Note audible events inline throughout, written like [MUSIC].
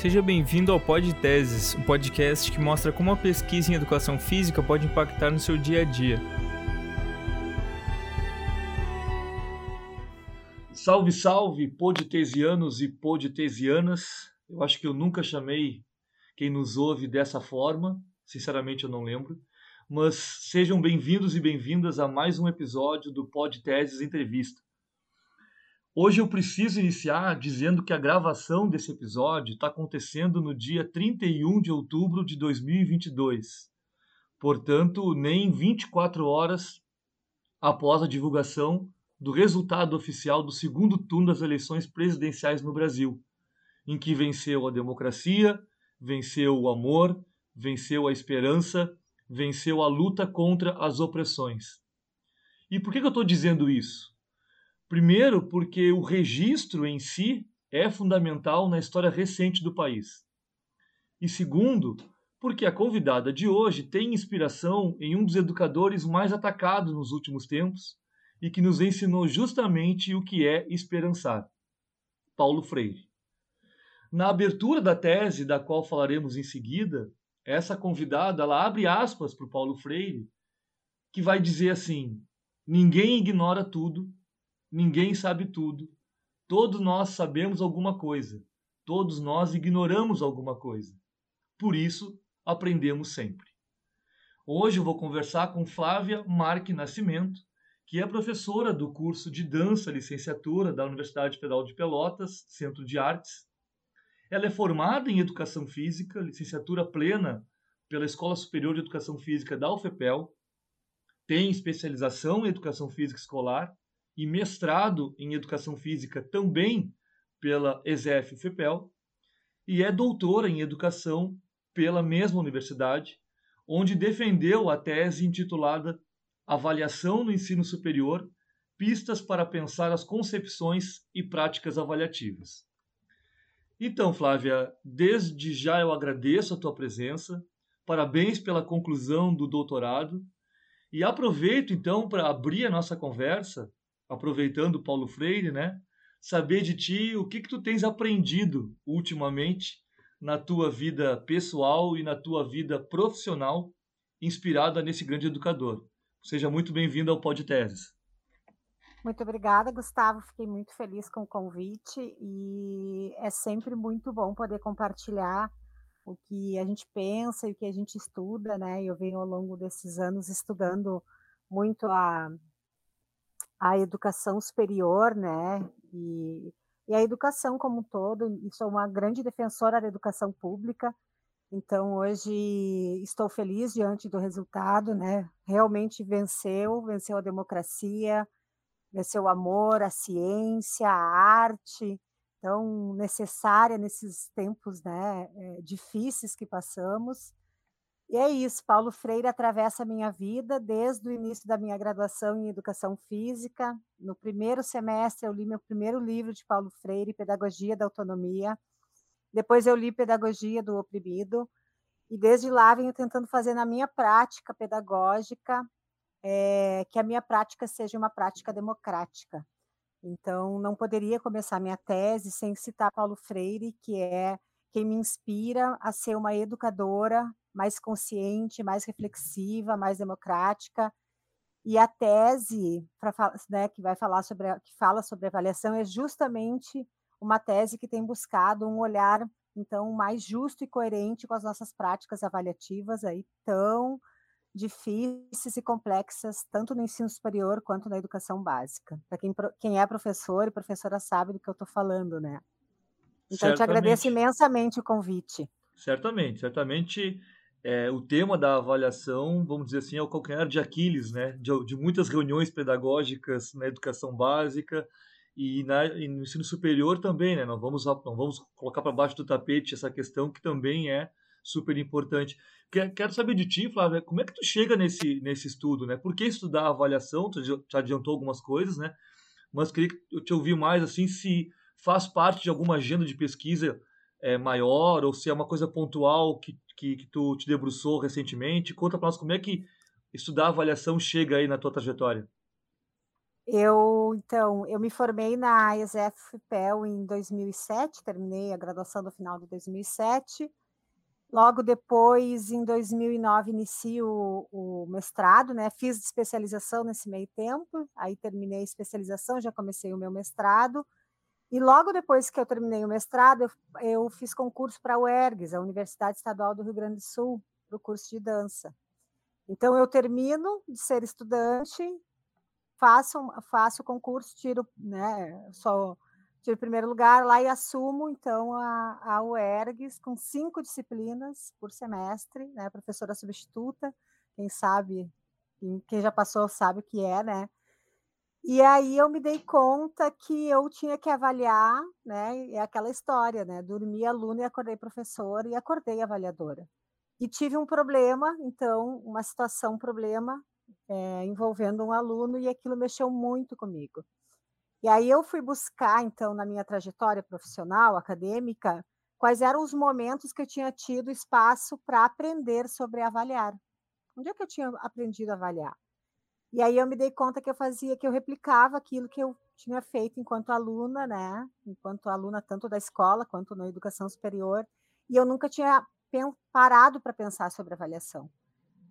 Seja bem-vindo ao Pod Teses, um podcast que mostra como a pesquisa em educação física pode impactar no seu dia a dia. Salve, salve, podtesianos e podtesianas. Eu acho que eu nunca chamei quem nos ouve dessa forma, sinceramente eu não lembro. Mas sejam bem-vindos e bem-vindas a mais um episódio do Podteses Entrevista. Hoje eu preciso iniciar dizendo que a gravação desse episódio está acontecendo no dia 31 de outubro de 2022. Portanto, nem 24 horas após a divulgação do resultado oficial do segundo turno das eleições presidenciais no Brasil, em que venceu a democracia, venceu o amor, venceu a esperança, venceu a luta contra as opressões. E por que, eu estou dizendo isso? Primeiro, porque o registro em si é fundamental na história recente do país. E segundo, porque a convidada de hoje tem inspiração em um dos educadores mais atacados nos últimos tempos e que nos ensinou justamente o que é esperançar Paulo Freire. Na abertura da tese, da qual falaremos em seguida, essa convidada ela abre aspas para o Paulo Freire, que vai dizer assim: ninguém ignora tudo Ninguém sabe tudo. Todos nós sabemos alguma coisa. Todos nós ignoramos alguma coisa. Por isso, aprendemos sempre. Hoje eu vou conversar com Flávia Marque Nascimento, que é professora do curso de dança licenciatura da Universidade Federal de Pelotas, Centro de Artes. Ela é formada em Educação Física, licenciatura plena pela Escola Superior de Educação Física da UFPEL, tem especialização em Educação Física Escolar e mestrado em Educação Física também pela ESEF FEPEL e é doutora em Educação pela mesma universidade, onde defendeu a tese intitulada Avaliação no Ensino Superior Pistas para Pensar as Concepções e Práticas Avaliativas. Então, Flávia, desde já eu agradeço a tua presença, parabéns pela conclusão do doutorado e aproveito então para abrir a nossa conversa aproveitando Paulo Freire, né? Saber de ti o que que tu tens aprendido ultimamente na tua vida pessoal e na tua vida profissional, inspirada nesse grande educador. Seja muito bem-vindo ao Podteses. Muito obrigada, Gustavo. Fiquei muito feliz com o convite e é sempre muito bom poder compartilhar o que a gente pensa e o que a gente estuda, né? Eu venho ao longo desses anos estudando muito a a educação superior, né? E, e a educação como um todo, e sou uma grande defensora da educação pública. Então, hoje estou feliz diante do resultado, né? Realmente venceu, venceu a democracia, venceu o amor, a ciência, a arte, tão necessária nesses tempos né, eh, difíceis que passamos. E é isso, Paulo Freire atravessa a minha vida desde o início da minha graduação em Educação Física. No primeiro semestre, eu li meu primeiro livro de Paulo Freire, Pedagogia da Autonomia. Depois, eu li Pedagogia do Oprimido. E desde lá, venho tentando fazer na minha prática pedagógica é, que a minha prática seja uma prática democrática. Então, não poderia começar minha tese sem citar Paulo Freire, que é quem me inspira a ser uma educadora mais consciente, mais reflexiva, mais democrática. E a tese pra, né, que vai falar sobre a, que fala sobre avaliação é justamente uma tese que tem buscado um olhar então mais justo e coerente com as nossas práticas avaliativas aí tão difíceis e complexas tanto no ensino superior quanto na educação básica. Para quem, quem é professor e professora sabe do que eu estou falando, né? Então, eu te agradeço imensamente o convite. Certamente, certamente é, o tema da avaliação, vamos dizer assim, é o calcanhar de Aquiles, né? De, de muitas reuniões pedagógicas na educação básica e, na, e no ensino superior também, né? Não vamos, não vamos colocar para baixo do tapete essa questão que também é super importante. Quero saber de ti, Flávia, como é que tu chega nesse, nesse estudo, né? Por que estudar a avaliação? Tu já adiantou algumas coisas, né? Mas queria que eu te ouvir mais, assim, se faz parte de alguma agenda de pesquisa é, maior ou se é uma coisa pontual que que, que tu te debruçou recentemente. Conta para nós como é que estudar avaliação chega aí na tua trajetória. Eu, então, eu me formei na ESF-PEL em 2007, terminei a graduação no final de 2007. Logo depois, em 2009, inicio o, o mestrado, né? Fiz especialização nesse meio tempo, aí terminei a especialização, já comecei o meu mestrado. E logo depois que eu terminei o mestrado, eu, eu fiz concurso para a UERGS, a Universidade Estadual do Rio Grande do Sul, para o curso de dança. Então, eu termino de ser estudante, faço, faço o concurso, tiro, né, só tiro primeiro lugar lá e assumo, então, a, a UERGS com cinco disciplinas por semestre, né, professora substituta, quem sabe, quem já passou sabe o que é, né, e aí eu me dei conta que eu tinha que avaliar, né? É aquela história, né? Dormi aluno e acordei professora e acordei avaliadora. E tive um problema, então, uma situação, um problema é, envolvendo um aluno e aquilo mexeu muito comigo. E aí eu fui buscar, então, na minha trajetória profissional, acadêmica, quais eram os momentos que eu tinha tido espaço para aprender sobre avaliar. Onde é que eu tinha aprendido a avaliar? E aí eu me dei conta que eu fazia, que eu replicava aquilo que eu tinha feito enquanto aluna, né? Enquanto aluna tanto da escola quanto na educação superior, e eu nunca tinha parado para pensar sobre avaliação.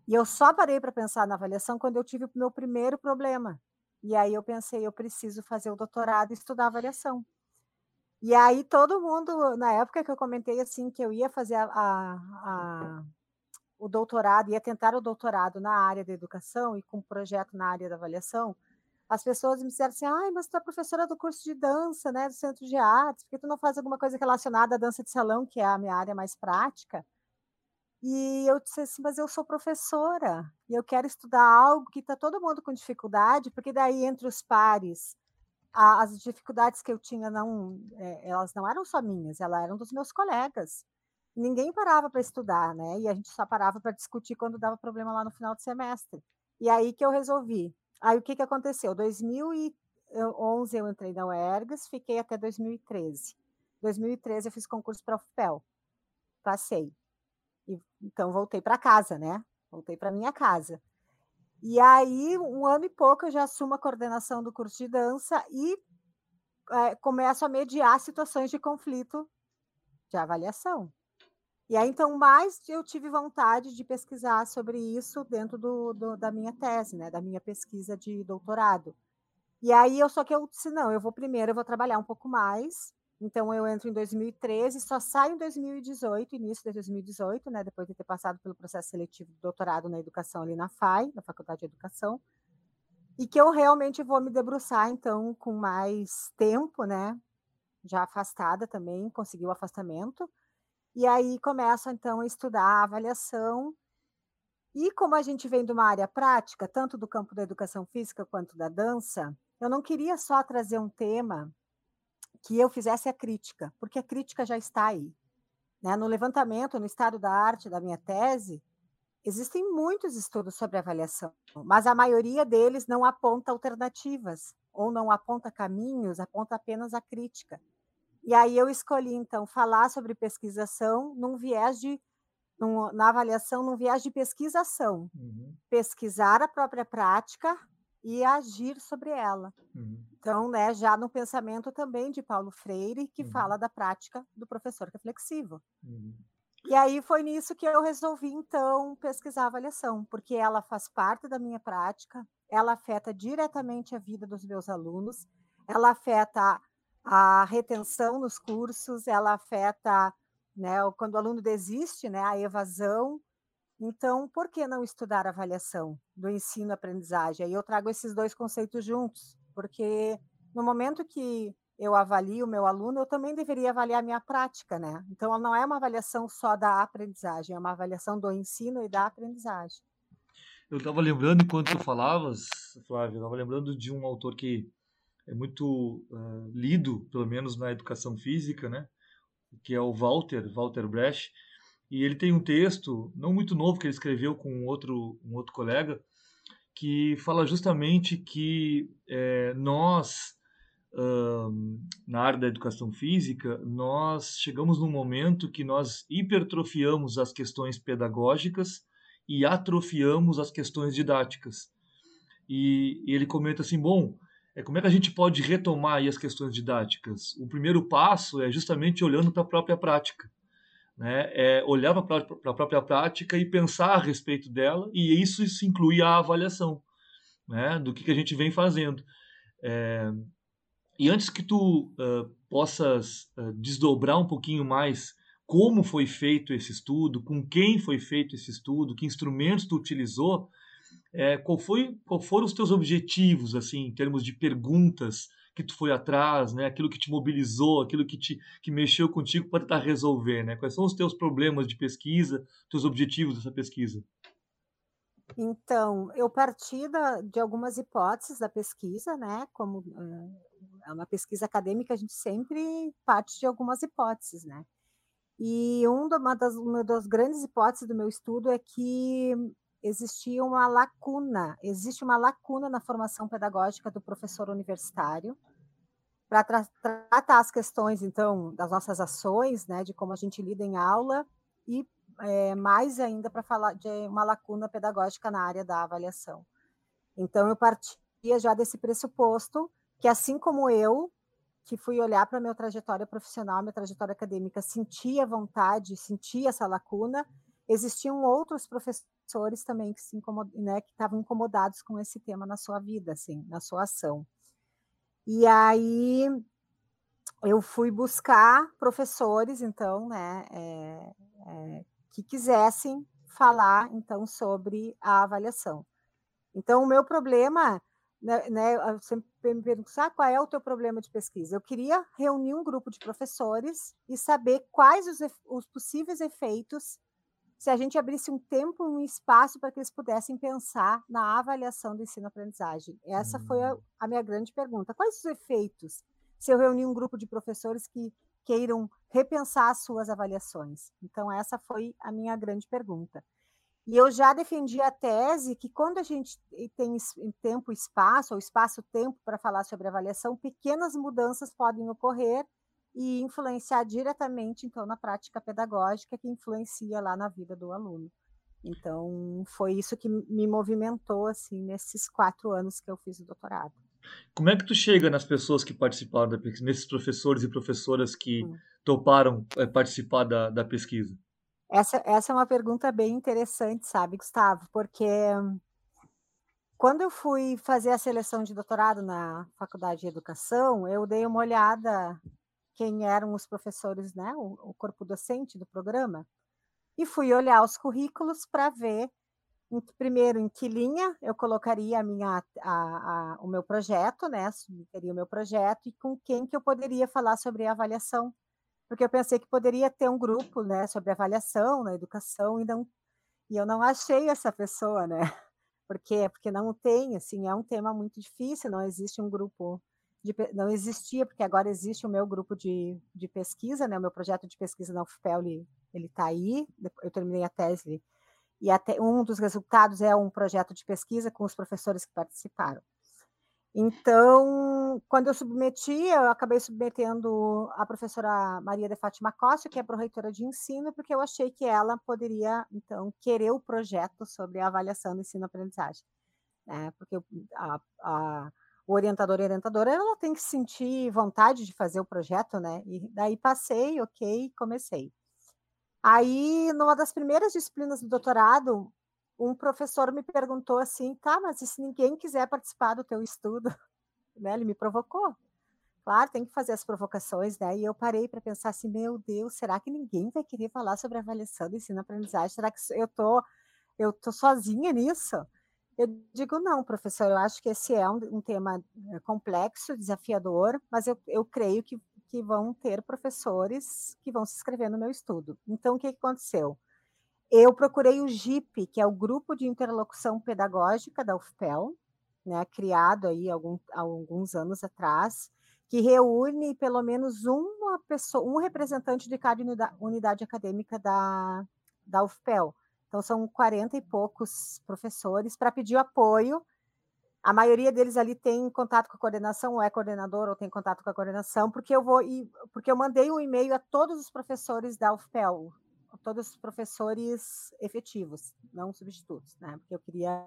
E eu só parei para pensar na avaliação quando eu tive o meu primeiro problema. E aí eu pensei, eu preciso fazer o doutorado e estudar avaliação. E aí todo mundo, na época que eu comentei assim que eu ia fazer a, a, a o doutorado, ia tentar o doutorado na área da educação e com um projeto na área da avaliação, as pessoas me disseram assim, ai, mas tu é professora do curso de dança, né, do Centro de Artes, por que tu não faz alguma coisa relacionada à dança de salão, que é a minha área mais prática? E eu disse assim, mas eu sou professora, e eu quero estudar algo que está todo mundo com dificuldade, porque daí entre os pares, as dificuldades que eu tinha, não, é, elas não eram só minhas, elas eram dos meus colegas ninguém parava para estudar, né? E a gente só parava para discutir quando dava problema lá no final do semestre. E aí que eu resolvi. Aí o que, que aconteceu? 2011 eu entrei na UERGS, fiquei até 2013. 2013 eu fiz concurso para a UFPEL. Passei. E, então voltei para casa, né? Voltei para minha casa. E aí, um ano e pouco, eu já assumo a coordenação do curso de dança e é, começo a mediar situações de conflito de avaliação. E aí, então, mais eu tive vontade de pesquisar sobre isso dentro do, do, da minha tese, né, da minha pesquisa de doutorado. E aí, eu só que eu disse, não, eu vou primeiro, eu vou trabalhar um pouco mais. Então, eu entro em 2013, só saio em 2018, início de 2018, né, depois de ter passado pelo processo seletivo do doutorado na educação ali na FAI, na Faculdade de Educação. E que eu realmente vou me debruçar, então, com mais tempo, né, já afastada também, consegui o afastamento, e aí começo então a estudar a avaliação. E como a gente vem de uma área prática, tanto do campo da educação física quanto da dança, eu não queria só trazer um tema que eu fizesse a crítica, porque a crítica já está aí. Né? No levantamento, no estado da arte da minha tese, existem muitos estudos sobre avaliação, mas a maioria deles não aponta alternativas ou não aponta caminhos, aponta apenas a crítica. E aí eu escolhi, então, falar sobre pesquisação num viés de, num, na avaliação, num viés de pesquisação. Uhum. Pesquisar a própria prática e agir sobre ela. Uhum. Então, né, já no pensamento também de Paulo Freire, que uhum. fala da prática do professor reflexivo. Uhum. E aí foi nisso que eu resolvi, então, pesquisar a avaliação, porque ela faz parte da minha prática, ela afeta diretamente a vida dos meus alunos, ela afeta a retenção nos cursos, ela afeta, né, quando o aluno desiste, né, a evasão. Então, por que não estudar a avaliação do ensino-aprendizagem? Aí eu trago esses dois conceitos juntos, porque no momento que eu avalio o meu aluno, eu também deveria avaliar a minha prática, né? Então, não é uma avaliação só da aprendizagem, é uma avaliação do ensino e da aprendizagem. Eu estava lembrando, enquanto tu falavas, Flávia, eu estava lembrando de um autor que é muito uh, lido, pelo menos na educação física, né? que é o Walter, Walter Brecht, e ele tem um texto, não muito novo, que ele escreveu com um outro, um outro colega, que fala justamente que é, nós, uh, na área da educação física, nós chegamos num momento que nós hipertrofiamos as questões pedagógicas e atrofiamos as questões didáticas. E, e ele comenta assim, bom, é como é que a gente pode retomar as questões didáticas? O primeiro passo é justamente olhando para a própria prática. Né? É olhar para a própria prática e pensar a respeito dela, e isso, isso inclui a avaliação né? do que, que a gente vem fazendo. É... E antes que tu uh, possas uh, desdobrar um pouquinho mais como foi feito esse estudo, com quem foi feito esse estudo, que instrumentos tu utilizou, é, qual foi, qual foram os teus objetivos, assim, em termos de perguntas que tu foi atrás, né? Aquilo que te mobilizou, aquilo que te que mexeu contigo para tentar resolver, né? Quais são os teus problemas de pesquisa, teus objetivos dessa pesquisa? Então, eu parti da, de algumas hipóteses da pesquisa, né? Como é uma pesquisa acadêmica, a gente sempre parte de algumas hipóteses, né? E um, uma, das, uma das grandes hipóteses do meu estudo é que existia uma lacuna, existe uma lacuna na formação pedagógica do professor universitário para tra tratar as questões, então, das nossas ações, né, de como a gente lida em aula e é, mais ainda para falar de uma lacuna pedagógica na área da avaliação. Então, eu partia já desse pressuposto que, assim como eu, que fui olhar para a minha trajetória profissional, minha trajetória acadêmica, sentia vontade, sentia essa lacuna, existiam outros professores também que se incomod... né, que estavam incomodados com esse tema na sua vida, assim, na sua ação. E aí eu fui buscar professores, então, né, é, é, que quisessem falar, então, sobre a avaliação. Então, o meu problema, né, né eu sempre me pergunto, ah, qual é o teu problema de pesquisa? Eu queria reunir um grupo de professores e saber quais os, os possíveis efeitos se a gente abrisse um tempo, um espaço para que eles pudessem pensar na avaliação do ensino-aprendizagem. Essa foi a, hum. a, minha grande pergunta. Quais os efeitos se eu reunir um grupo de professores que queiram repensar as suas avaliações? Então, essa foi a minha grande pergunta. E eu já defendi a tese que quando a gente tem tempo e espaço, ou espaço-tempo para falar sobre avaliação, pequenas mudanças podem ocorrer e influenciar diretamente, então, na prática pedagógica que influencia lá na vida do aluno. Então, foi isso que me movimentou, assim, nesses quatro anos que eu fiz o doutorado. Como é que tu chega nas pessoas que participaram da pesquisa, nesses professores e professoras que hum. toparam é, participar da, da pesquisa? Essa, essa é uma pergunta bem interessante, sabe, Gustavo? Porque quando eu fui fazer a seleção de doutorado na Faculdade de Educação, eu dei uma olhada quem eram os professores, né, o, o corpo docente do programa, e fui olhar os currículos para ver, em, primeiro, em que linha eu colocaria a minha, a, a, o meu projeto, né, submeteria o meu projeto, e com quem que eu poderia falar sobre avaliação, porque eu pensei que poderia ter um grupo, né, sobre avaliação na educação, e, não, e eu não achei essa pessoa, né, [LAUGHS] por quê? Porque não tem, assim, é um tema muito difícil, não existe um grupo de, não existia, porque agora existe o meu grupo de, de pesquisa, né? O meu projeto de pesquisa na UFPEL, ele está aí, eu terminei a tese, e até um dos resultados é um projeto de pesquisa com os professores que participaram. Então, quando eu submeti, eu acabei submetendo a professora Maria de Fátima Costa, que é proreitora de ensino, porque eu achei que ela poderia, então, querer o projeto sobre a avaliação do ensino-aprendizagem. Né? Porque a, a o orientador e orientadora, ela tem que sentir vontade de fazer o projeto, né? E daí passei, ok, comecei. Aí, numa das primeiras disciplinas do doutorado, um professor me perguntou assim, tá, mas e se ninguém quiser participar do teu estudo? [LAUGHS] Né? Ele me provocou. Claro, tem que fazer as provocações, né? E eu parei para pensar assim, meu Deus, será que ninguém vai querer falar sobre avaliação do ensino-aprendizagem? Será que eu tô, eu tô sozinha nisso? Eu digo não, professor, eu acho que esse é um, um tema eh, complexo, desafiador, mas eu, eu creio que, que vão ter professores que vão se inscrever no meu estudo. Então, o que, aconteceu? Eu procurei o GIP, que é o Grupo de Interlocução Pedagógica da UFPEL, né, criado aí algum, alguns anos atrás, que reúne pelo menos uma pessoa, um representante de cada unidade acadêmica da, da UFPEL. Então, são 40 e poucos professores para pedir apoio. A maioria deles ali tem contato com a coordenação, ou é coordenador, ou tem contato com a coordenação, porque eu vou porque eu mandei um e-mail a todos os professores da UFPEL, todos os professores efetivos, não substitutos, né? Porque eu queria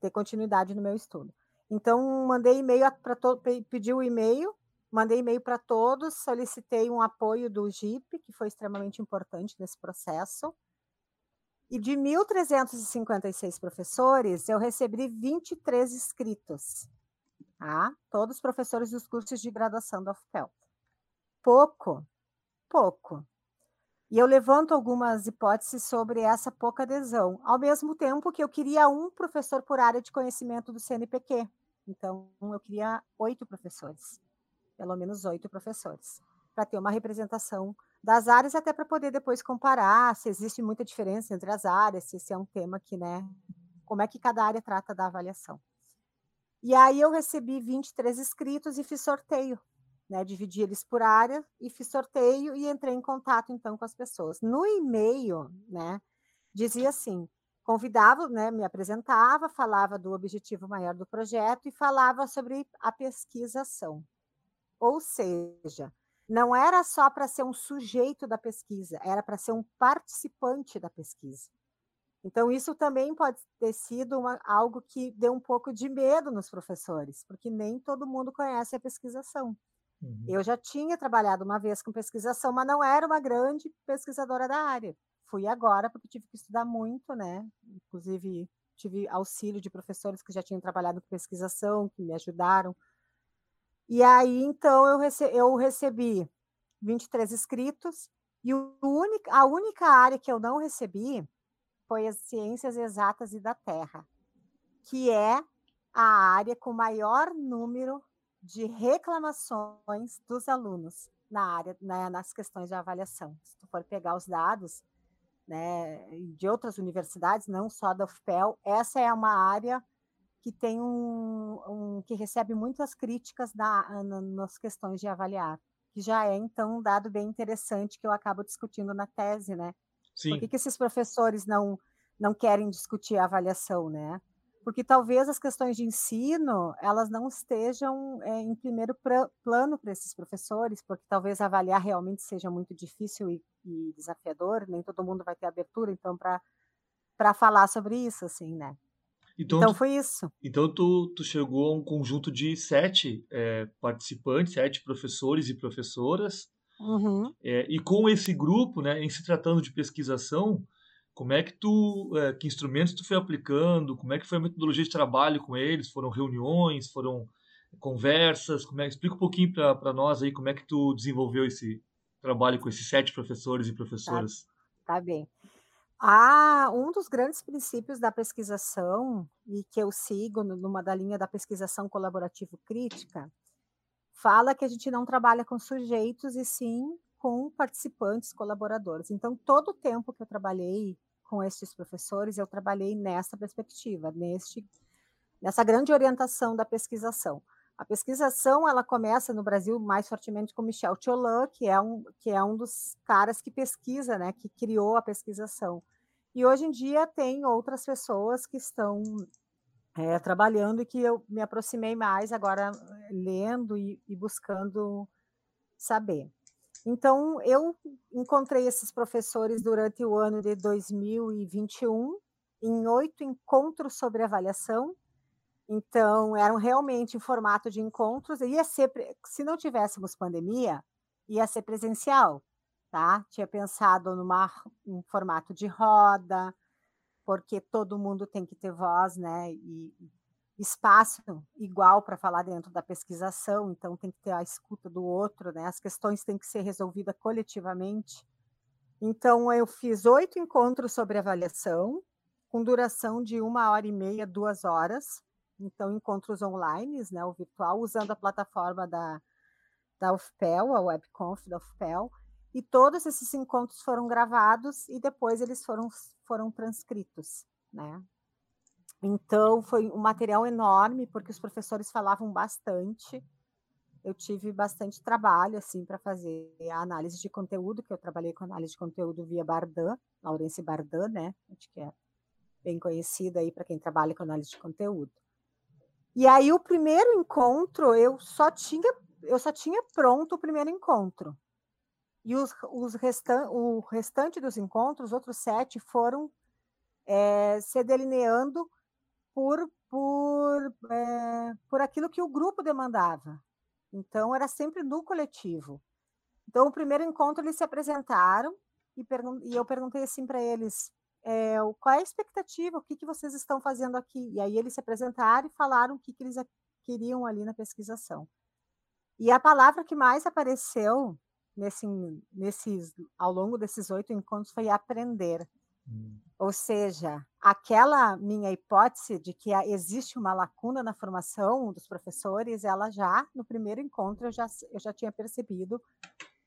ter continuidade no meu estudo. Então, mandei e-mail para todos, pedi o e-mail, mandei e-mail para todos, solicitei um apoio do GIP, que foi extremamente importante nesse processo. E de 1.356 professores, eu recebi 23 inscritos, tá? todos professores dos cursos de graduação da UFPEL. Pouco, pouco. E eu levanto algumas hipóteses sobre essa pouca adesão, ao mesmo tempo que eu queria um professor por área de conhecimento do CNPq. Então, eu queria oito professores, pelo menos oito professores, para ter uma representação das áreas, até para poder depois comparar se existe muita diferença entre as áreas, se esse é um tema que, né, como é que cada área trata da avaliação. E aí eu recebi 23 inscritos e fiz sorteio né, dividi eles por área e fiz sorteio e entrei em contato então com as pessoas. No e-mail, né, dizia assim, convidava, né, me apresentava, falava do objetivo maior do projeto e falava sobre a pesquisação. Ou seja, não era só para ser um sujeito da pesquisa, era para ser um participante da pesquisa. Então, isso também pode ter sido uma, algo que deu um pouco de medo nos professores, porque nem todo mundo conhece a pesquisação. Uhum. Eu já tinha trabalhado uma vez com pesquisação, mas não era uma grande pesquisadora da área. Fui agora porque tive que estudar muito, né? Inclusive tive auxílio de professores que já tinham trabalhado com pesquisação, que me ajudaram. E aí, então, eu, rece eu recebi 23 inscritos, e única, a única área que eu não recebi foi as ciências exatas e da Terra, que é a área com maior número de reclamações dos alunos na área, né, nas questões de avaliação. Se tu for pegar os dados né, de outras universidades, não só da UFPEL, essa é uma área que tem um, um que recebe muitas críticas da, nas questões de avaliar, que já é então um dado bem interessante que eu acabo discutindo na tese, né? Sim. Por que, que esses professores não não querem discutir a avaliação, né? porque talvez as questões de ensino elas não estejam é, em primeiro plano para esses professores, porque talvez avaliar realmente seja muito difícil e, e desafiador, nem todo mundo vai ter abertura, então para para falar sobre isso, assim, né? Então, então tu, foi isso. Então tu, tu chegou a um conjunto de sete é, participantes, sete professores e professoras, uhum. é, e com esse grupo, né, em se tratando de pesquisação, como é que tu, é, que instrumentos tu foi aplicando? Como é que foi a metodologia de trabalho com eles? Foram reuniões? Foram conversas? Como é, explica um pouquinho para nós aí como é que tu desenvolveu esse trabalho com esses sete professores e professoras. Tá, tá bem. Ah, um dos grandes princípios da pesquisação e que eu sigo numa da linha da pesquisação colaborativo crítica fala que a gente não trabalha com sujeitos e sim com participantes, colaboradores. Então, todo o tempo que eu trabalhei com estes professores, eu trabalhei nessa perspectiva, neste, nessa grande orientação da pesquisação. A pesquisação ela começa no Brasil mais fortemente com Michel Tiolan, que é um que é um dos caras que pesquisa, né, que criou a pesquisação. E hoje em dia tem outras pessoas que estão é, trabalhando e que eu me aproximei mais agora lendo e, e buscando saber. Então, eu encontrei esses professores durante o ano de 2021 em oito encontros sobre avaliação. Então, eram realmente em formato de encontros. Ia ser, se não tivéssemos pandemia, ia ser presencial, tá? Tinha pensado numa, em formato de roda, porque todo mundo tem que ter voz, né? E, espaço igual para falar dentro da pesquisação, então tem que ter a escuta do outro, né? As questões têm que ser resolvidas coletivamente. Então eu fiz oito encontros sobre avaliação, com duração de uma hora e meia, duas horas. Então encontros online, né? O virtual, usando a plataforma da da UFPEL, a WebConf da UFPEL, e todos esses encontros foram gravados e depois eles foram foram transcritos, né? Então, foi um material enorme, porque os professores falavam bastante. Eu tive bastante trabalho, assim, para fazer a análise de conteúdo, que eu trabalhei com análise de conteúdo via Bardan, Laurence Bardan, né? Acho que é bem conhecida aí para quem trabalha com análise de conteúdo. E aí, o primeiro encontro, eu só tinha, eu só tinha pronto o primeiro encontro. E os, os restan o restante dos encontros, os outros sete, foram é, se delineando por, por, é, por aquilo que o grupo demandava. Então, era sempre no coletivo. Então, o primeiro encontro, eles se apresentaram e, e eu perguntei assim para eles, é, qual é a expectativa, o que, que vocês estão fazendo aqui? E aí eles se apresentaram e falaram o que, que eles queriam ali na pesquisação. E a palavra que mais apareceu nesse, nesses, ao longo desses oito encontros foi aprender. Hum. Ou seja, aquela minha hipótese de que existe uma lacuna na formação dos professores, ela já, no primeiro encontro, eu já, eu já tinha percebido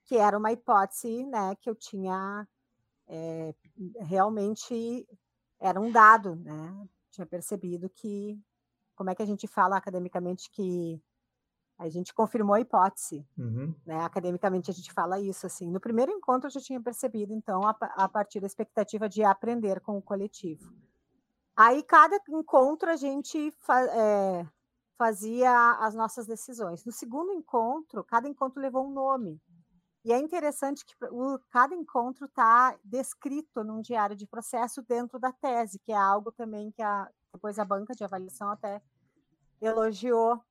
que era uma hipótese né, que eu tinha é, realmente era um dado, né? Tinha percebido que como é que a gente fala academicamente que a gente confirmou a hipótese, uhum. né? Academicamente a gente fala isso assim. No primeiro encontro eu já tinha percebido, então, a, a partir da expectativa de aprender com o coletivo. Aí cada encontro a gente fa é, fazia as nossas decisões. No segundo encontro, cada encontro levou um nome. E é interessante que o, cada encontro está descrito num diário de processo dentro da tese, que é algo também que a, depois a banca de avaliação até elogiou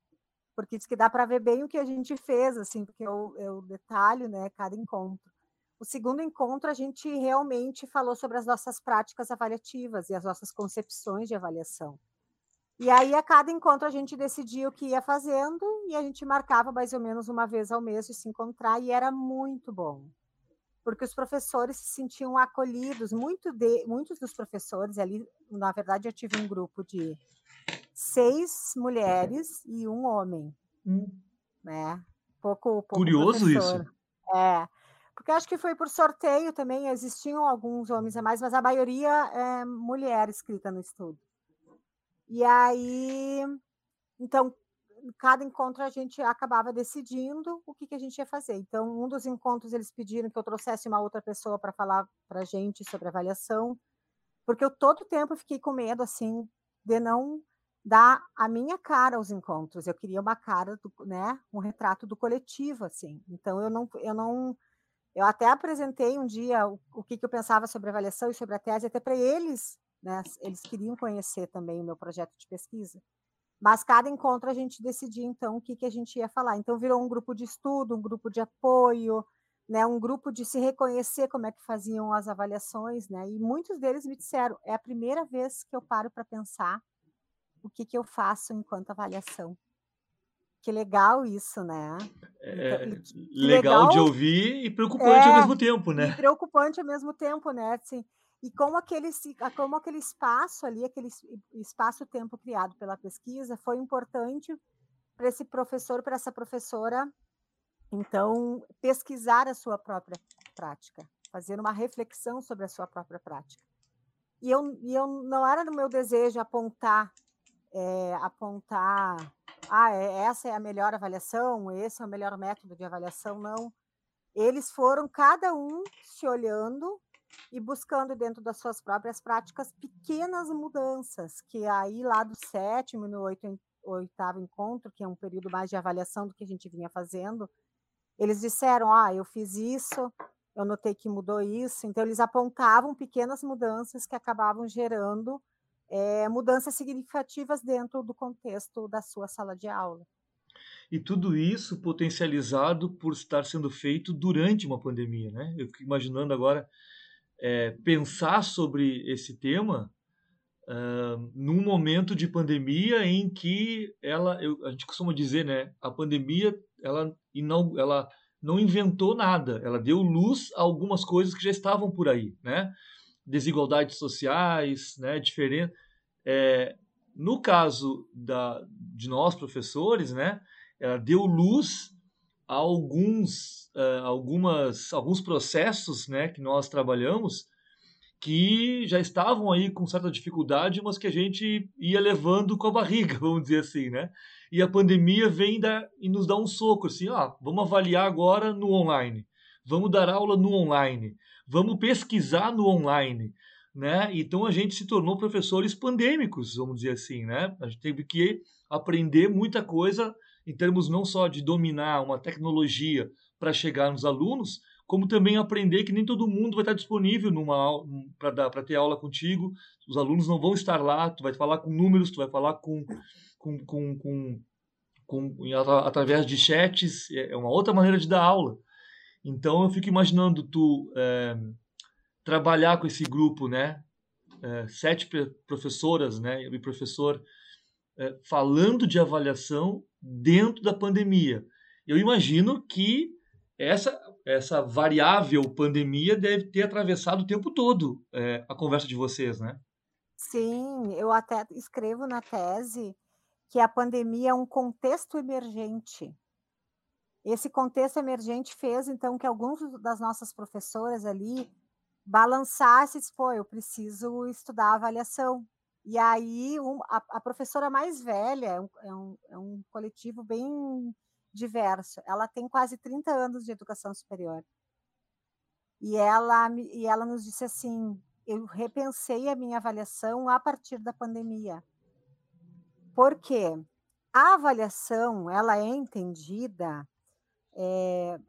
porque diz que dá para ver bem o que a gente fez, assim, porque eu, eu detalho, né, cada encontro. O segundo encontro, a gente realmente falou sobre as nossas práticas avaliativas e as nossas concepções de avaliação. E aí, a cada encontro, a gente decidia o que ia fazendo e a gente marcava mais ou menos uma vez ao mês de se encontrar, e era muito bom, porque os professores se sentiam acolhidos. Muito de, muitos dos professores ali, na verdade, eu tive um grupo de seis mulheres e um homem. Hum. Né? Pouco, pouco Curioso professor. isso. É. Porque acho que foi por sorteio também, existiam alguns homens a mais, mas a maioria é mulher escrita no estudo. E aí, então, cada encontro a gente acabava decidindo o que, que a gente ia fazer. Então, um dos encontros eles pediram que eu trouxesse uma outra pessoa para falar para a gente sobre avaliação, porque eu todo tempo fiquei com medo, assim, de não dar a minha cara aos encontros. Eu queria uma cara, do, né, um retrato do coletivo, assim. Então eu não, eu não, eu até apresentei um dia o, o que, que eu pensava sobre avaliação e sobre a tese, até para eles, né, eles queriam conhecer também o meu projeto de pesquisa. Mas cada encontro a gente decidia então o que, que a gente ia falar. Então virou um grupo de estudo, um grupo de apoio, né, um grupo de se reconhecer como é que faziam as avaliações, né? E muitos deles me disseram: é a primeira vez que eu paro para pensar o que, que eu faço enquanto avaliação. Que legal isso, né? É, então, legal, legal, de ouvir e preocupante é, ao mesmo tempo, né? preocupante ao mesmo tempo, né? Assim, e como aquele, como aquele espaço ali, aquele espaço-tempo criado pela pesquisa foi importante para esse professor, para essa professora, então, pesquisar a sua própria prática, fazer uma reflexão sobre a sua própria prática. E eu, e eu não era no meu desejo apontar é, apontar, ah, é, essa é a melhor avaliação, esse é o melhor método de avaliação, não. Eles foram cada um se olhando e buscando dentro das suas próprias práticas pequenas mudanças, que aí lá do sétimo no oito, oitavo encontro, que é um período mais de avaliação do que a gente vinha fazendo, eles disseram, ah, eu fiz isso, eu notei que mudou isso, então eles apontavam pequenas mudanças que acabavam gerando é, mudanças significativas dentro do contexto da sua sala de aula. E tudo isso potencializado por estar sendo feito durante uma pandemia, né? Eu fico imaginando agora é, pensar sobre esse tema uh, num momento de pandemia em que ela, eu, a gente costuma dizer, né? A pandemia ela, não, ela não inventou nada, ela deu luz a algumas coisas que já estavam por aí, né? desigualdades sociais, né, diferente. É, no caso da, de nós professores, né, ela deu luz alguns, uh, algumas, alguns processos, né, que nós trabalhamos que já estavam aí com certa dificuldade, mas que a gente ia levando com a barriga, [LAUGHS] vamos dizer assim, né? E a pandemia vem da, e nos dá um soco, assim, ah, vamos avaliar agora no online, vamos dar aula no online, vamos pesquisar no online, né? Então a gente se tornou professores pandêmicos, vamos dizer assim, né? A gente teve que aprender muita coisa em termos não só de dominar uma tecnologia para chegar nos alunos, como também aprender que nem todo mundo vai estar disponível para ter aula contigo. Os alunos não vão estar lá, tu vai falar com números, tu vai falar com, com, com, com, com através de chats, é, é uma outra maneira de dar aula. Então eu fico imaginando tu é, trabalhar com esse grupo, né? É, sete professoras, né? E professor é, falando de avaliação dentro da pandemia. Eu imagino que essa, essa variável pandemia deve ter atravessado o tempo todo é, a conversa de vocês, né? Sim, eu até escrevo na tese que a pandemia é um contexto emergente. Esse contexto emergente fez, então, que alguns das nossas professoras ali balançassem, pô, eu preciso estudar avaliação. E aí, um, a, a, professora mais velha, é um, é um, é um coletivo bem diverso. Ela tem quase 30 anos de educação superior. E ela, e ela nos disse assim: eu repensei a minha avaliação a partir da pandemia. Porque a avaliação ela é entendida, é,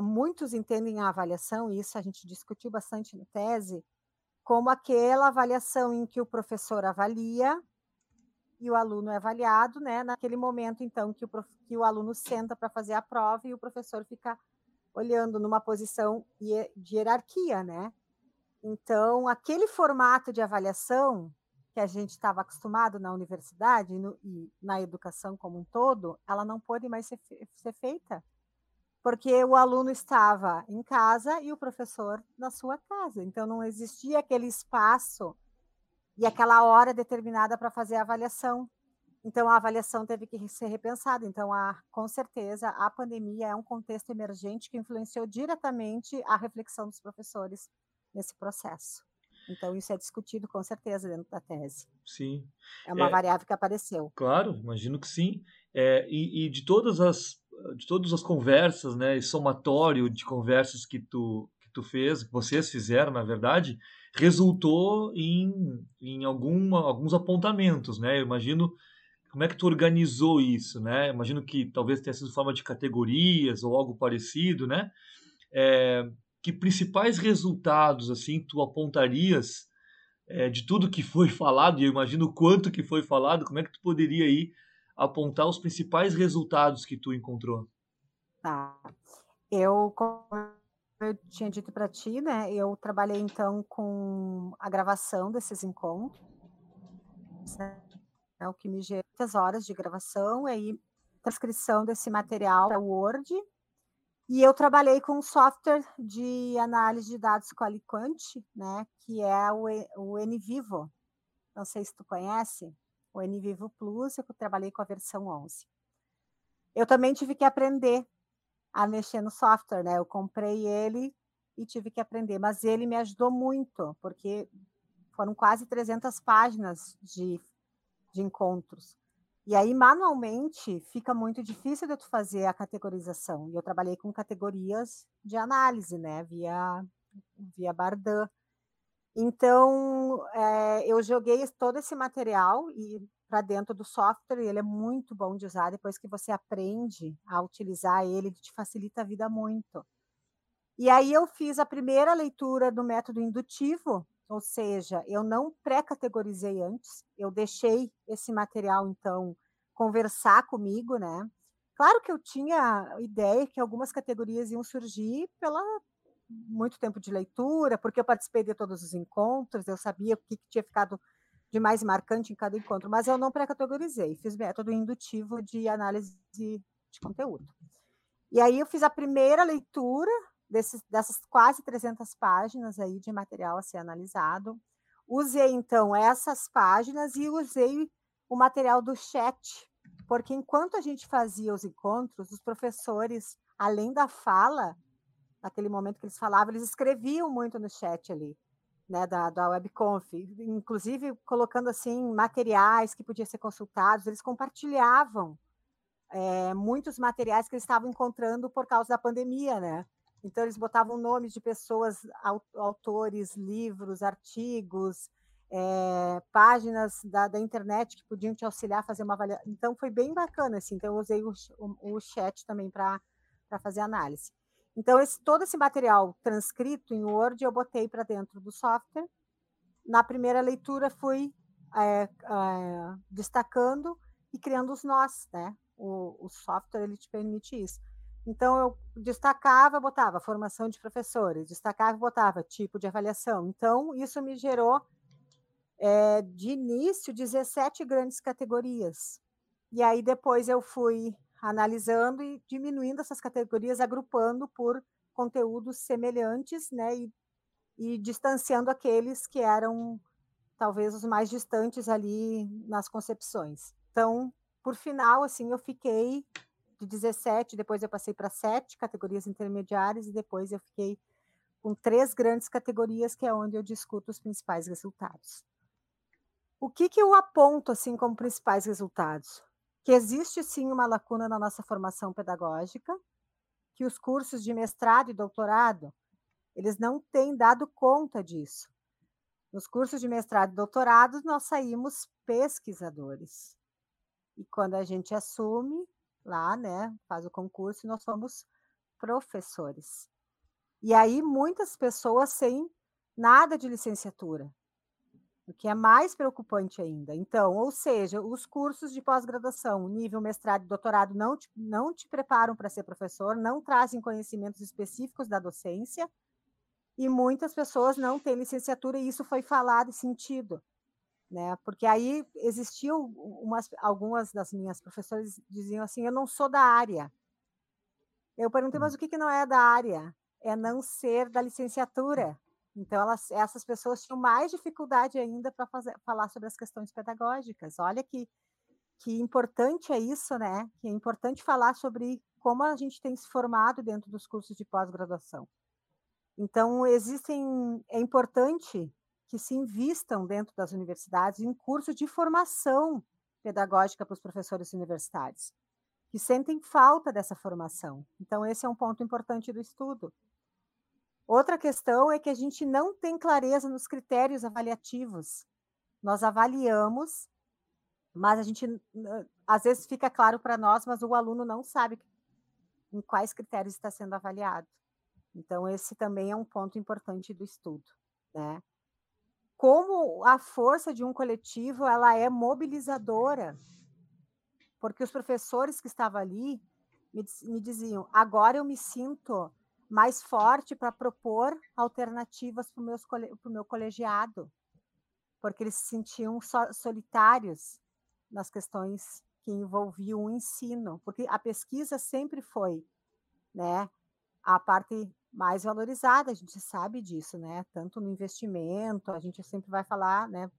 muitos entendem a avaliação, e isso a gente discutiu bastante na tese, como aquela avaliação em que o professor avalia e o aluno é avaliado, né? Naquele momento, então, que o, prof... que o aluno senta para fazer a prova e o professor fica olhando numa posição de hierarquia, né? Então, aquele formato de avaliação que a gente estava acostumado na universidade no, e, na educação como um todo, ela não pode mais ser, ser feita, porque o aluno estava em casa e o professor na sua casa. Então, não existia aquele espaço e aquela hora determinada para fazer a avaliação. Então, a avaliação teve que ser repensada. Então, a, com certeza, a pandemia é um contexto emergente que influenciou diretamente a reflexão dos professores nesse processo. Então, isso é discutido com certeza dentro da tese. Sim. É uma é, variável que apareceu. Claro, imagino que sim. É, e, e, de todas as de todas as conversas, né, e somatório de conversas que tu que tu fez, que vocês fizeram, na verdade, resultou em, em alguma, alguns apontamentos, né? Eu imagino como é que tu organizou isso, né? Eu imagino que talvez tenha sido forma de categorias ou algo parecido, né? É, que principais resultados assim tu apontarias é, de tudo que foi [LAUGHS] falado? E eu imagino quanto que foi falado. Como é que tu poderia aí apontar os principais resultados que tu encontrou? Tá. Eu eu tinha dito para ti, né? Eu trabalhei então com a gravação desses encontros, né, o que me gerou muitas horas de gravação, e aí transcrição desse material para Word. E eu trabalhei com um software de análise de dados Qualiquant, né? Que é o, o NVivo. Não sei se tu conhece, o NVivo Plus, eu trabalhei com a versão 11. Eu também tive que aprender a mexer no software, né? Eu comprei ele e tive que aprender, mas ele me ajudou muito, porque foram quase 300 páginas de, de encontros. E aí, manualmente, fica muito difícil de tu fazer a categorização. E eu trabalhei com categorias de análise, né? Via, via Bardan. Então, é, eu joguei todo esse material e para dentro do software ele é muito bom de usar. Depois que você aprende a utilizar ele, ele te facilita a vida muito. E aí eu fiz a primeira leitura do método indutivo, ou seja, eu não pré-categorizei antes, eu deixei esse material, então, conversar comigo, né? Claro que eu tinha ideia que algumas categorias iam surgir pela muito tempo de leitura, porque eu participei de todos os encontros, eu sabia o que, que tinha ficado de mais marcante em cada encontro, mas eu não pré-categorizei, fiz método indutivo de análise de, de conteúdo. E aí eu fiz a primeira leitura desses, dessas quase 300 páginas aí de material a ser analisado. Usei, então, essas páginas e usei o material do chat, porque enquanto a gente fazia os encontros, os professores, além da fala, naquele momento que eles falavam, eles escreviam muito no chat ali né, da, da WebConf, inclusive colocando assim materiais que podiam ser consultados, eles compartilhavam é, muitos materiais que eles estavam encontrando por causa da pandemia, né? Então eles botavam nomes de pessoas, autores, livros, artigos, é, páginas da, da, internet que podiam te auxiliar a fazer uma avaliação. Então foi bem bacana, assim. Então eu usei o, o, o chat também para fazer análise. Então, esse, todo esse material transcrito em Word eu botei para dentro do software. Na primeira leitura, fui é, é, destacando e criando os nós, né? O, o software ele te permite isso. Então, eu destacava, botava formação de professores, destacava e botava tipo de avaliação. Então, isso me gerou, é, de início, 17 grandes categorias. E aí, depois, eu fui analisando e diminuindo essas categorias, agrupando por conteúdos semelhantes, né? E, e distanciando aqueles que eram talvez os mais distantes ali nas concepções. Então, por final, assim, eu fiquei de 17, depois eu passei para sete categorias intermediárias e depois eu fiquei com três grandes categorias, que é onde eu discuto os principais resultados. O que, que eu aponto assim como principais resultados? Que existe sim uma lacuna na nossa formação pedagógica, que os cursos de mestrado e doutorado, eles não têm dado conta disso. Nos cursos de mestrado e doutorado, nós saímos pesquisadores. E quando a gente assume, lá, né, faz o concurso, nós somos professores. E aí muitas pessoas sem nada de licenciatura, o que é mais preocupante ainda. Então, ou seja, os cursos de pós-graduação, nível mestrado e doutorado, não te, não te preparam para ser professor, não trazem conhecimentos específicos da docência, e muitas pessoas não têm licenciatura, e isso foi falado e sentido né? Porque aí existiam umas, algumas das minhas professoras diziam assim, eu não sou da área. Eu perguntei, mas hum. o que, que não é da área? É não ser da licenciatura. Então, elas, essas pessoas tinham mais dificuldade ainda para falar sobre as questões pedagógicas. Olha que, que importante é isso, né? Que é importante falar sobre como a gente tem se formado dentro dos cursos de pós-graduação. Então, existem. É importante que se invistam dentro das universidades em cursos de formação pedagógica para os professores universitários, que sentem falta dessa formação. Então, esse é um ponto importante do estudo. Outra questão é que a gente não tem clareza nos critérios avaliativos. Nós avaliamos, mas a gente às vezes fica claro para nós, mas o aluno não sabe em quais critérios está sendo avaliado. Então, esse também é um ponto importante do estudo, né? como a força de um coletivo ela é mobilizadora, porque os professores que estavam ali me, me diziam: agora eu me sinto mais forte para propor alternativas para o meu colegiado, porque eles se sentiam so, solitários nas questões que envolviam o ensino, porque a pesquisa sempre foi, né, a parte mais valorizada, a gente sabe disso, né? Tanto no investimento, a gente sempre vai falar, né?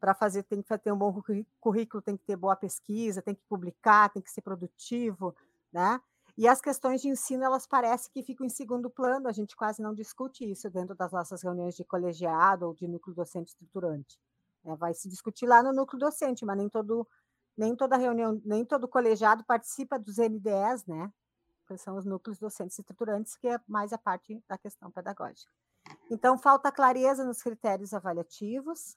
Para fazer, tem que ter um bom currículo, tem que ter boa pesquisa, tem que publicar, tem que ser produtivo, né? E as questões de ensino, elas parecem que ficam em segundo plano, a gente quase não discute isso dentro das nossas reuniões de colegiado ou de núcleo docente estruturante. É, vai se discutir lá no núcleo docente, mas nem todo, nem toda reunião, nem todo colegiado participa dos NDEs, né? que são os núcleos docentes estruturantes, que é mais a parte da questão pedagógica. Então, falta clareza nos critérios avaliativos.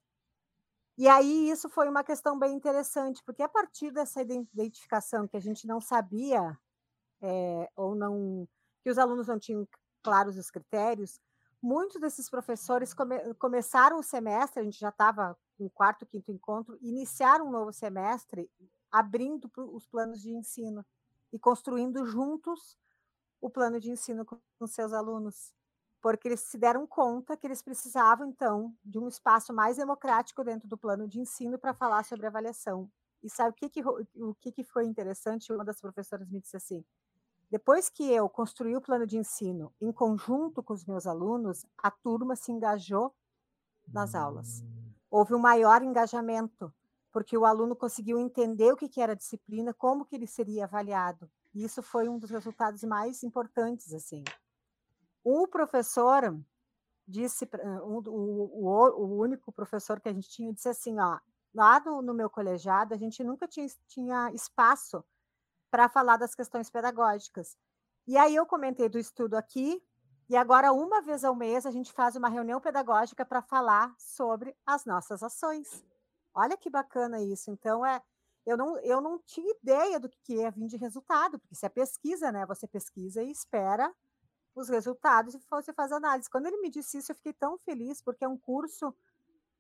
E aí, isso foi uma questão bem interessante, porque a partir dessa identificação que a gente não sabia, é, ou não, que os alunos não tinham claros os critérios, muitos desses professores come, começaram o semestre, a gente já estava no quarto, quinto encontro, iniciaram um novo semestre abrindo os planos de ensino e construindo juntos o plano de ensino com, com seus alunos, porque eles se deram conta que eles precisavam, então, de um espaço mais democrático dentro do plano de ensino para falar sobre avaliação. E sabe o que, que, o que, que foi interessante? Uma das professoras me disse assim: depois que eu construí o plano de ensino em conjunto com os meus alunos, a turma se engajou nas aulas. Hum. Houve um maior engajamento, porque o aluno conseguiu entender o que, era disciplina, como que ele seria avaliado. E isso foi um dos resultados mais importantes, assim. O professor disse, um, o, o, o, único professor que a gente tinha, disse assim, ó, lá no, no meu colegiado, a gente nunca tinha, tinha espaço para falar das questões pedagógicas. E aí eu comentei do estudo aqui, e agora, uma vez ao mês, a gente faz uma reunião pedagógica para falar sobre as nossas ações. Olha que bacana isso. Então, é, eu não, eu não tinha ideia do que ia vir de resultado, porque se é pesquisa, né? Você pesquisa e espera os resultados e você faz análise. Quando ele me disse isso, eu fiquei tão feliz, porque é um curso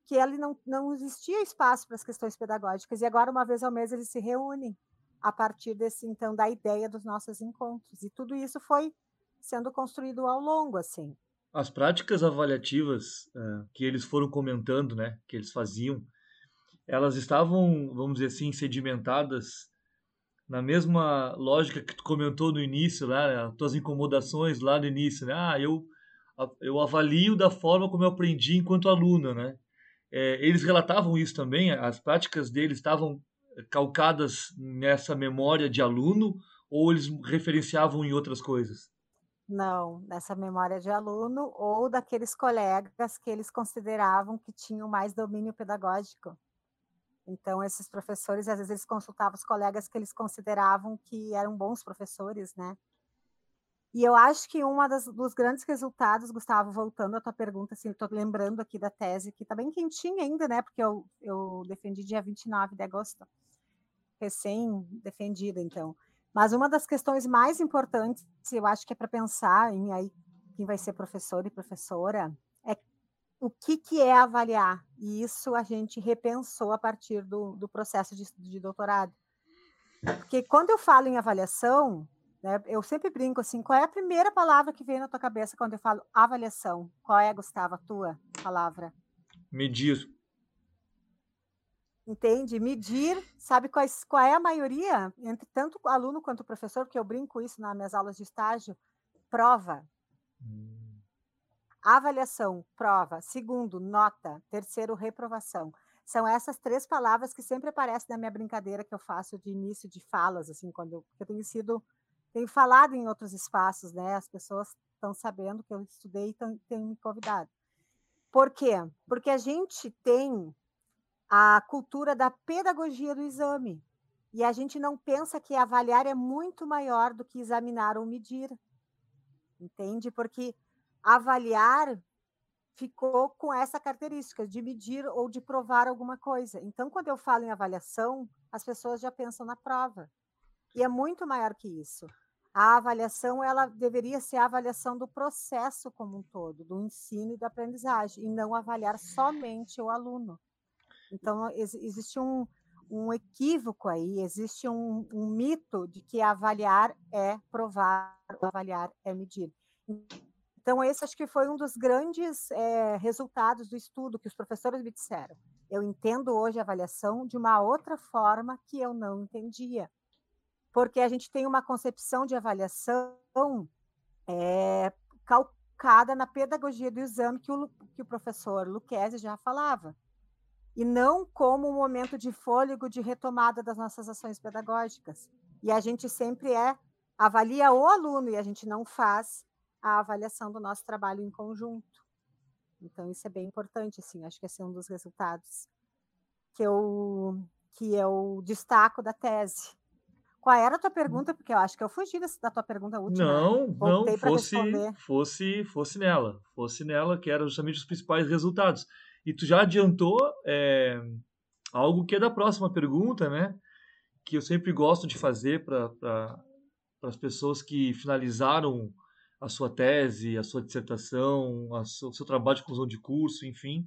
que ele não, não existia espaço para as questões pedagógicas, e agora, uma vez ao mês, eles se reúnem a partir desse, então, da ideia dos nossos encontros. E tudo isso foi sendo construído ao longo, assim. As práticas avaliativas uh, que eles foram comentando, né, que eles faziam, elas estavam, vamos dizer assim, sedimentadas na mesma lógica que tu comentou no início, lá, né, as tuas incomodações lá no início, né? Ah, eu, eu avalio da forma como eu aprendi enquanto aluno, né? É, eles relatavam isso também, as práticas deles estavam calcadas nessa memória de aluno ou eles referenciavam em outras coisas? Não, nessa memória de aluno ou daqueles colegas que eles consideravam que tinham mais domínio pedagógico. Então, esses professores, às vezes, eles consultavam os colegas que eles consideravam que eram bons professores, né? E eu acho que um dos grandes resultados, Gustavo, voltando à tua pergunta, assim, estou lembrando aqui da tese, que está bem quentinha ainda, né? Porque eu, eu defendi dia 29 de agosto, recém-defendida, então. Mas uma das questões mais importantes, eu acho que é para pensar em aí quem vai ser professor e professora, o que, que é avaliar. E isso a gente repensou a partir do, do processo de, de doutorado. Porque quando eu falo em avaliação, né, eu sempre brinco assim, qual é a primeira palavra que vem na tua cabeça quando eu falo avaliação? Qual é, Gustavo, a tua palavra? Medir. Entende? Medir, sabe quais, qual é a maioria, entre tanto aluno quanto professor, porque eu brinco isso nas minhas aulas de estágio, prova. Hum. Avaliação, prova. Segundo, nota. Terceiro, reprovação. São essas três palavras que sempre aparecem na minha brincadeira que eu faço de início de falas, assim, quando eu, eu tenho sido, tenho falado em outros espaços, né? As pessoas estão sabendo que eu estudei e têm me convidado. Por quê? Porque a gente tem a cultura da pedagogia do exame. E a gente não pensa que avaliar é muito maior do que examinar ou medir. Entende? Porque avaliar ficou com essa característica de medir ou de provar alguma coisa. Então, quando eu falo em avaliação, as pessoas já pensam na prova. E é muito maior que isso. A avaliação, ela deveria ser a avaliação do processo como um todo, do ensino e da aprendizagem, e não avaliar somente o aluno. Então, existe um, um equívoco aí, existe um, um mito de que avaliar é provar, avaliar é medir. Então, esse acho que foi um dos grandes é, resultados do estudo que os professores me disseram. Eu entendo hoje a avaliação de uma outra forma que eu não entendia. Porque a gente tem uma concepção de avaliação é, calcada na pedagogia do exame que o, que o professor Luquezzi já falava. E não como um momento de fôlego de retomada das nossas ações pedagógicas. E a gente sempre é avalia o aluno e a gente não faz a avaliação do nosso trabalho em conjunto. Então, isso é bem importante, assim, acho que esse é um dos resultados que eu, que eu destaco da tese. Qual era a tua pergunta? Porque eu acho que eu fugi da tua pergunta última. Né? Não, não, fosse, fosse, fosse nela. Fosse nela, que eram justamente os principais resultados. E tu já adiantou é, algo que é da próxima pergunta, né? Que eu sempre gosto de fazer para pra, as pessoas que finalizaram a sua tese, a sua dissertação, o seu, seu, trabalho de conclusão de curso, enfim,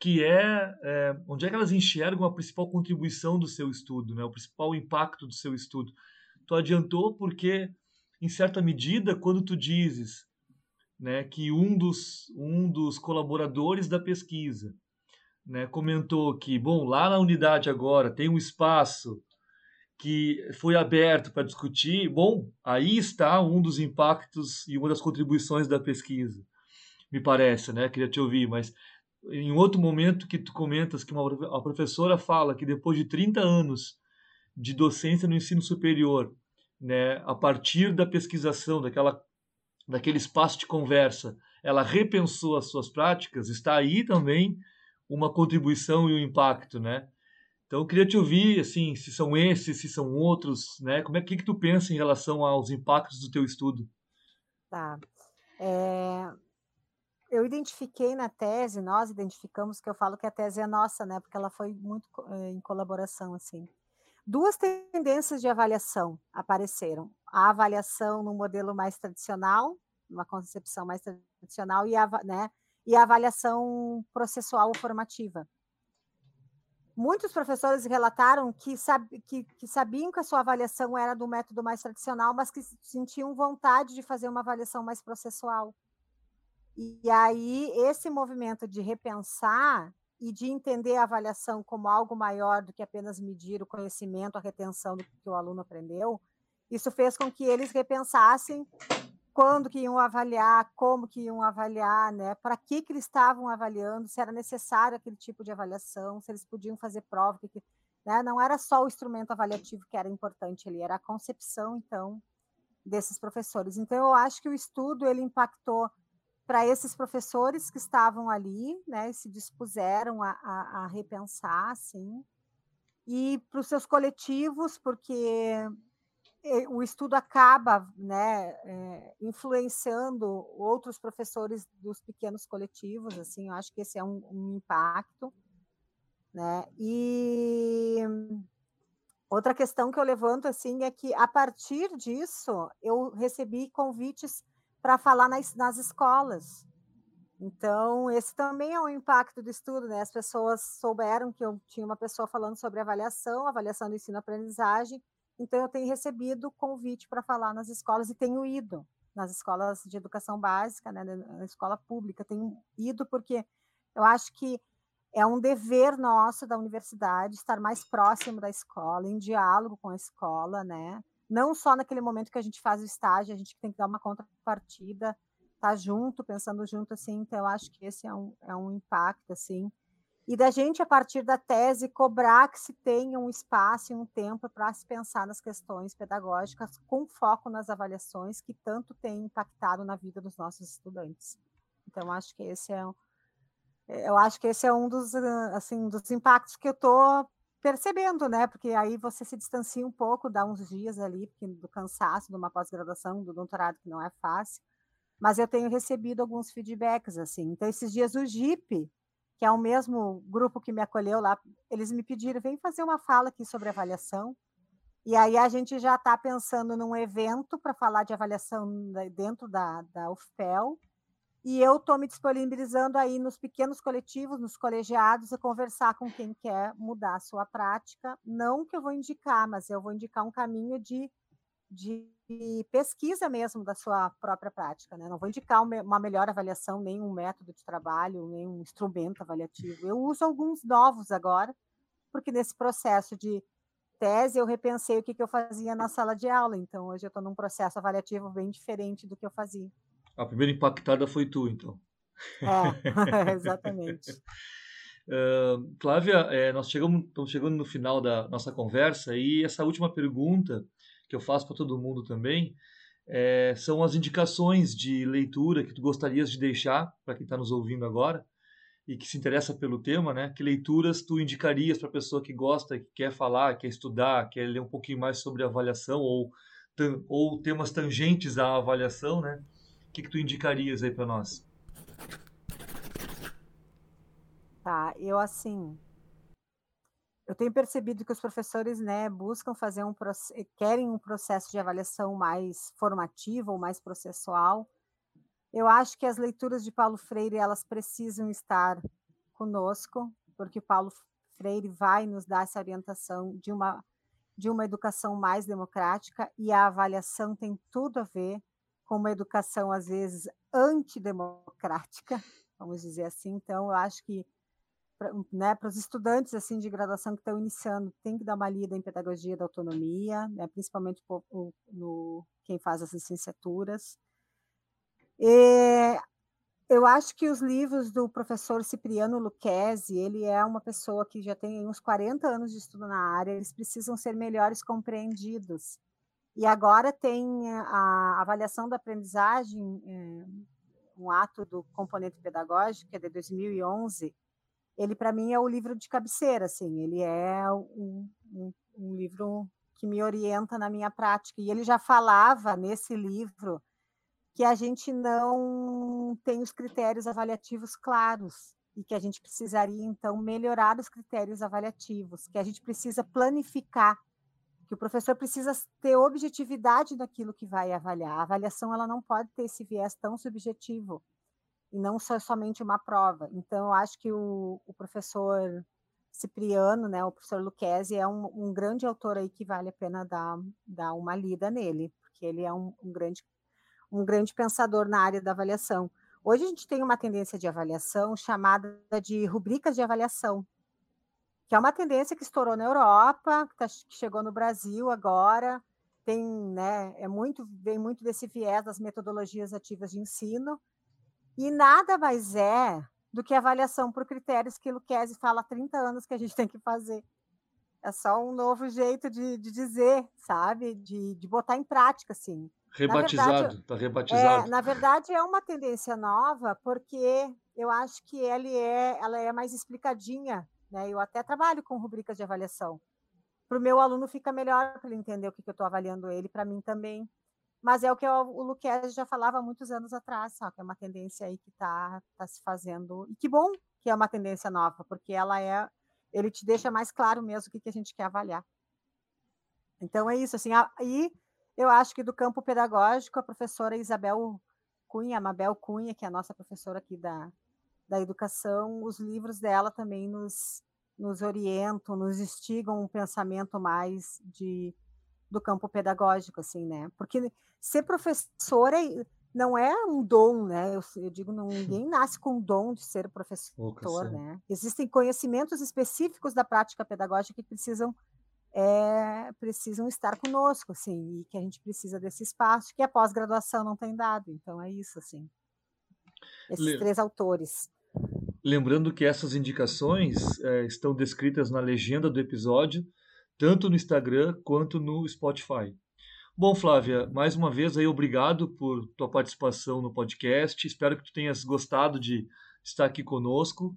que é, é, onde é que elas enxergam a principal contribuição do seu estudo, né, o principal impacto do seu estudo. Tu adiantou porque, em certa medida, quando tu dizes né, que um dos, um dos colaboradores da pesquisa né, comentou que, bom, lá na unidade agora tem um espaço que foi aberto para discutir, bom, aí está um dos impactos e uma das contribuições da pesquisa, me parece, né? Queria te ouvir, mas em outro momento que tu comentas que uma, a professora fala que depois de 30 anos de docência no ensino superior, né, a partir da pesquisação, daquela, daquele espaço de conversa, ela repensou as suas práticas, está aí também uma contribuição e um impacto, né? Então, eu queria te ouvir, assim, se são esses, se são outros, né? Como é que, que tu pensa em relação aos impactos do teu estudo? Tá. É, eu identifiquei na tese, nós identificamos que eu falo que a tese é nossa, né? Porque ela foi muito é, em colaboração, assim. Duas tendências de avaliação apareceram: a avaliação no modelo mais tradicional, uma concepção mais tradicional e a, né, e a avaliação processual ou formativa. Muitos professores relataram que, sab, que, que, sabiam que a sua avaliação era do método mais tradicional, mas que sentiam vontade de fazer uma avaliação mais processual. E aí, esse movimento de repensar e de entender a avaliação como algo maior do que apenas medir o conhecimento, a retenção do que o aluno aprendeu, isso fez com que eles repensassem quando que iam avaliar, como que iam avaliar, né? Para que que eles estavam avaliando, se era necessário aquele tipo de avaliação, se eles podiam fazer prova, que, né? Não era só o instrumento avaliativo que era importante ali, era a concepção então desses professores. Então eu acho que o estudo ele impactou para esses professores que estavam ali, né, se dispuseram a, a, a repensar, assim, e para os seus coletivos, porque o estudo acaba né, é, influenciando outros professores dos pequenos coletivos, assim, eu acho que esse é um, um impacto, né, e outra questão que eu levanto, assim, é que a partir disso, eu recebi convites para falar nas, nas escolas, então, esse também é um impacto do estudo, né? As pessoas souberam que eu tinha uma pessoa falando sobre avaliação, avaliação do ensino-aprendizagem, então, eu tenho recebido convite para falar nas escolas e tenho ido nas escolas de educação básica, né, na escola pública, tenho ido porque eu acho que é um dever nosso da universidade estar mais próximo da escola, em diálogo com a escola, né? Não só naquele momento que a gente faz o estágio, a gente tem que dar uma contrapartida, tá junto, pensando junto, assim. Então, eu acho que esse é um, é um impacto, assim e da gente, a partir da tese, cobrar que se tenha um espaço e um tempo para se pensar nas questões pedagógicas com foco nas avaliações que tanto têm impactado na vida dos nossos estudantes. Então, acho que esse é, eu acho que esse é um dos, assim, dos impactos que eu estou percebendo, né? Porque aí você se distancia um pouco, dá uns dias ali do cansaço de uma pós-graduação, do doutorado, que não é fácil. Mas eu tenho recebido alguns feedbacks, assim. Então, esses dias o JIP, que é o mesmo grupo que me acolheu lá, eles me pediram, vem fazer uma fala aqui sobre avaliação. E aí a gente já está pensando num evento para falar de avaliação dentro da, da UFPEL, e eu estou me disponibilizando aí nos pequenos coletivos, nos colegiados, a conversar com quem quer mudar a sua prática. Não que eu vou indicar, mas eu vou indicar um caminho de de pesquisa mesmo da sua própria prática. Né? Não vou indicar uma melhor avaliação, nem um método de trabalho, nem um instrumento avaliativo. Eu uso alguns novos agora, porque nesse processo de tese eu repensei o que, que eu fazia na sala de aula. Então, hoje eu estou num processo avaliativo bem diferente do que eu fazia. A primeira impactada foi tu, então. É, [LAUGHS] [LAUGHS] exatamente. Uh, Flávia, é, nós chegamos, estamos chegando no final da nossa conversa e essa última pergunta que eu faço para todo mundo também, é, são as indicações de leitura que tu gostarias de deixar para quem está nos ouvindo agora e que se interessa pelo tema, né? Que leituras tu indicarias para a pessoa que gosta, que quer falar, quer estudar, quer ler um pouquinho mais sobre avaliação ou, ou temas tangentes à avaliação, né? O que, que tu indicarias aí para nós? Tá, eu assim, eu tenho percebido que os professores, né, buscam fazer um querem um processo de avaliação mais formativo ou mais processual. Eu acho que as leituras de Paulo Freire elas precisam estar conosco, porque Paulo Freire vai nos dar essa orientação de uma de uma educação mais democrática e a avaliação tem tudo a ver com uma educação às vezes antidemocrática, vamos dizer assim. Então, eu acho que para né, os estudantes assim de graduação que estão iniciando, tem que dar uma lida em pedagogia da autonomia, né, principalmente no, no, quem faz as licenciaturas. E eu acho que os livros do professor Cipriano Lucchesi, ele é uma pessoa que já tem uns 40 anos de estudo na área, eles precisam ser melhores compreendidos. E agora tem a avaliação da aprendizagem, é, um ato do componente pedagógico, que é de 2011, ele para mim é o livro de cabeceira, assim, ele é um, um, um, livro que me orienta na minha prática. E ele já falava nesse livro que a gente não tem os critérios avaliativos claros e que a gente precisaria então melhorar os critérios avaliativos, que a gente precisa planificar, que o professor precisa ter objetividade naquilo que vai avaliar. A avaliação ela não pode ter esse viés tão subjetivo e não só somente uma prova. Então, eu acho que o, o professor Cipriano, né, o professor Luquezzi, é um, um, grande autor aí que vale a pena dar, dar uma lida nele, porque ele é um, um, grande, um grande pensador na área da avaliação. Hoje a gente tem uma tendência de avaliação chamada de rubricas de avaliação, que é uma tendência que estourou na Europa, que, tá, que chegou no Brasil agora, tem, né, é muito, vem muito desse viés das metodologias ativas de ensino, e nada mais é do que avaliação por critérios que Luquezzi fala há 30 anos que a gente tem que fazer. É só um novo jeito de, de dizer, sabe? De, de botar em prática, assim. Rebatizado, está rebatizado. É, na verdade, é uma tendência nova, porque eu acho que ela é, ela é mais explicadinha. Né? Eu até trabalho com rubricas de avaliação. Para o meu aluno fica melhor para ele entender o que, que eu estou avaliando ele, para mim também. Mas é o que o Luquez já falava há muitos anos atrás, só que é uma tendência aí que está tá se fazendo. E que bom que é uma tendência nova, porque ela é. Ele te deixa mais claro mesmo o que, que a gente quer avaliar. Então é isso, assim. Aí eu acho que do campo pedagógico, a professora Isabel Cunha, Mabel Cunha, que é a nossa professora aqui da, da educação, os livros dela também nos, nos orientam, nos instigam um pensamento mais de do campo pedagógico, assim, né? Porque ser professora não é um dom, né? Eu, eu digo, não, ninguém [LAUGHS] nasce com o dom de ser professor, né? Existem conhecimentos específicos da prática pedagógica que precisam é, precisam estar conosco, assim, e que a gente precisa desse espaço que a pós-graduação não tem dado. Então é isso, assim. Esses três autores. Lembrando que essas indicações é, estão descritas na legenda do episódio tanto no Instagram quanto no Spotify. Bom, Flávia, mais uma vez aí obrigado por tua participação no podcast. Espero que tu tenhas gostado de estar aqui conosco.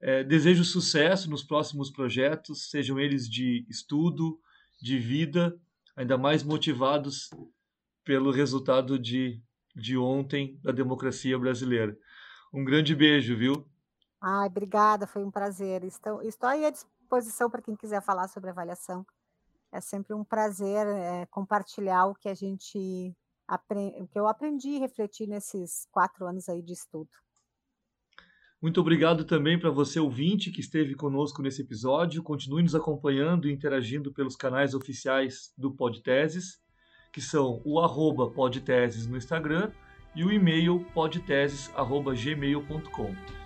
É, desejo sucesso nos próximos projetos, sejam eles de estudo, de vida, ainda mais motivados pelo resultado de, de ontem da democracia brasileira. Um grande beijo, viu? Ai, obrigada, foi um prazer. Estou, estou aí à disposição para quem quiser falar sobre avaliação. É sempre um prazer é, compartilhar o que a gente o que eu aprendi e refleti nesses quatro anos aí de estudo. Muito obrigado também para você, ouvinte, que esteve conosco nesse episódio. Continue nos acompanhando e interagindo pelos canais oficiais do Podteses, que são o arroba podteses no Instagram e o e-mail podteses.gmail.com.